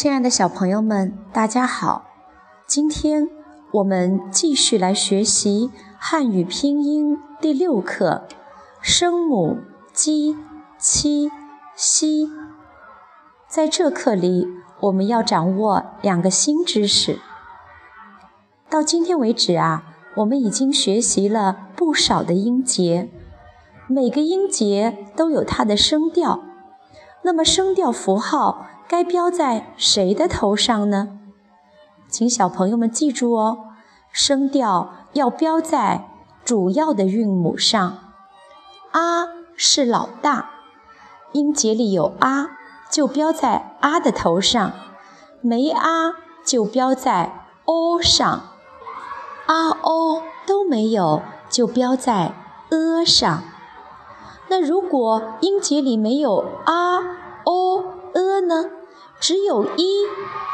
亲爱的小朋友们，大家好！今天我们继续来学习汉语拼音第六课，声母 j、七、西。在这课里，我们要掌握两个新知识。到今天为止啊，我们已经学习了不少的音节，每个音节都有它的声调。那么，声调符号。该标在谁的头上呢？请小朋友们记住哦，声调要标在主要的韵母上。啊是老大，音节里有啊，就标在啊的头上；没啊就标在 o 上。啊 o 都没有，就标在 e 上。那如果音节里没有啊 o 呢？只有一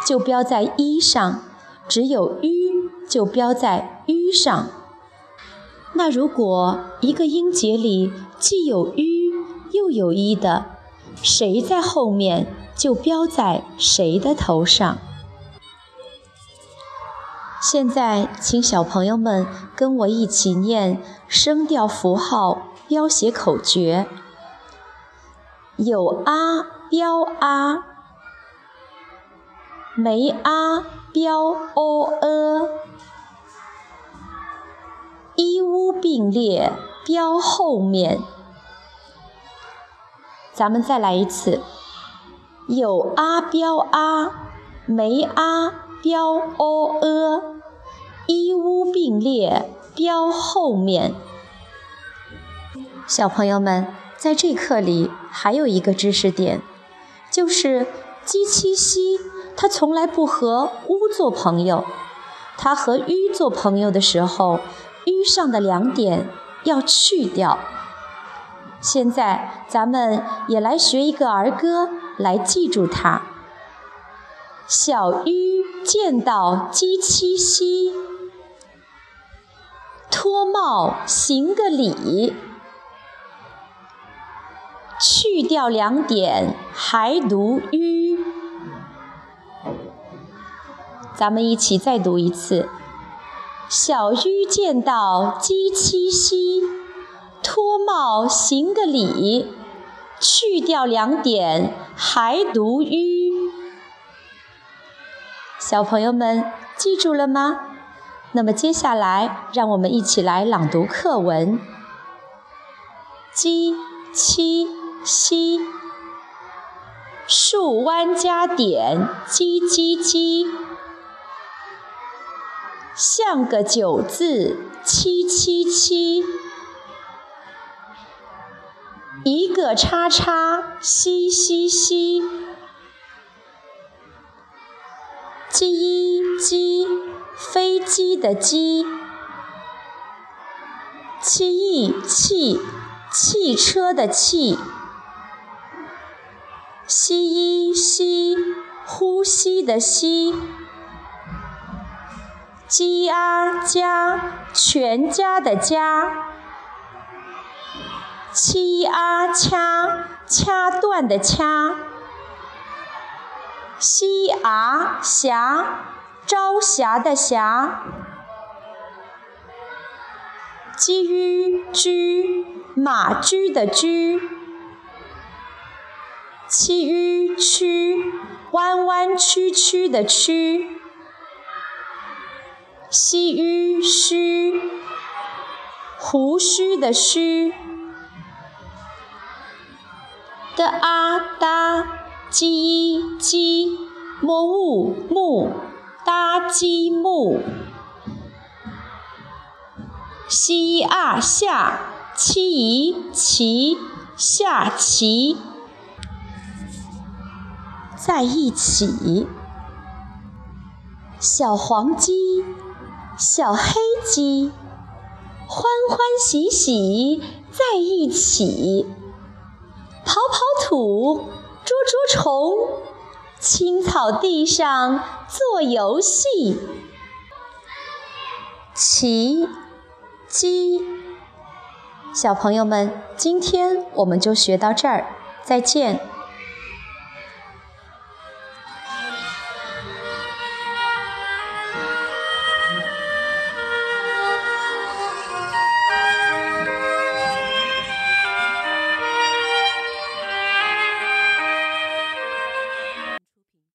就标在一上，只有 u 就标在 u 上。那如果一个音节里既有 u 又有一的，谁在后面就标在谁的头上。现在，请小朋友们跟我一起念声调符号标写口诀：有啊标啊。没啊标 o e，一乌并列标后面。咱们再来一次，有啊标啊，没啊标 o e，一乌并列标后面。小朋友们，在这课里还有一个知识点，就是鸡七夕。它从来不和乌做朋友，它和鱼做朋友的时候，鱼上的两点要去掉。现在咱们也来学一个儿歌，来记住它。小鱼见到鸡七夕，脱帽行个礼，去掉两点还读鱼。咱们一起再读一次：小鱼见到鸡七夕，脱帽行个礼，去掉两点还读鱼。小朋友们记住了吗？那么接下来，让我们一起来朗读课文：鸡七西，竖弯加点，叽叽叽。像个九字七七七，一个叉叉西西西，鸡鸡飞机的鸡，七汽汽车的汽，吸一吸呼吸的吸。鸡啊家，全家的家；七啊掐，掐断的掐；西啊霞，朝霞的霞；鸡于居，马驹的驹；七于曲，弯弯曲曲的曲。西吁须，胡须的须。的啊哒，鸡鸡，摸物木，搭积木。西啊下，七宜齐，下棋，在一起。小黄鸡。小黑鸡欢欢喜喜在一起，跑跑土，捉捉虫，青草地上做游戏。奇鸡，小朋友们，今天我们就学到这儿，再见。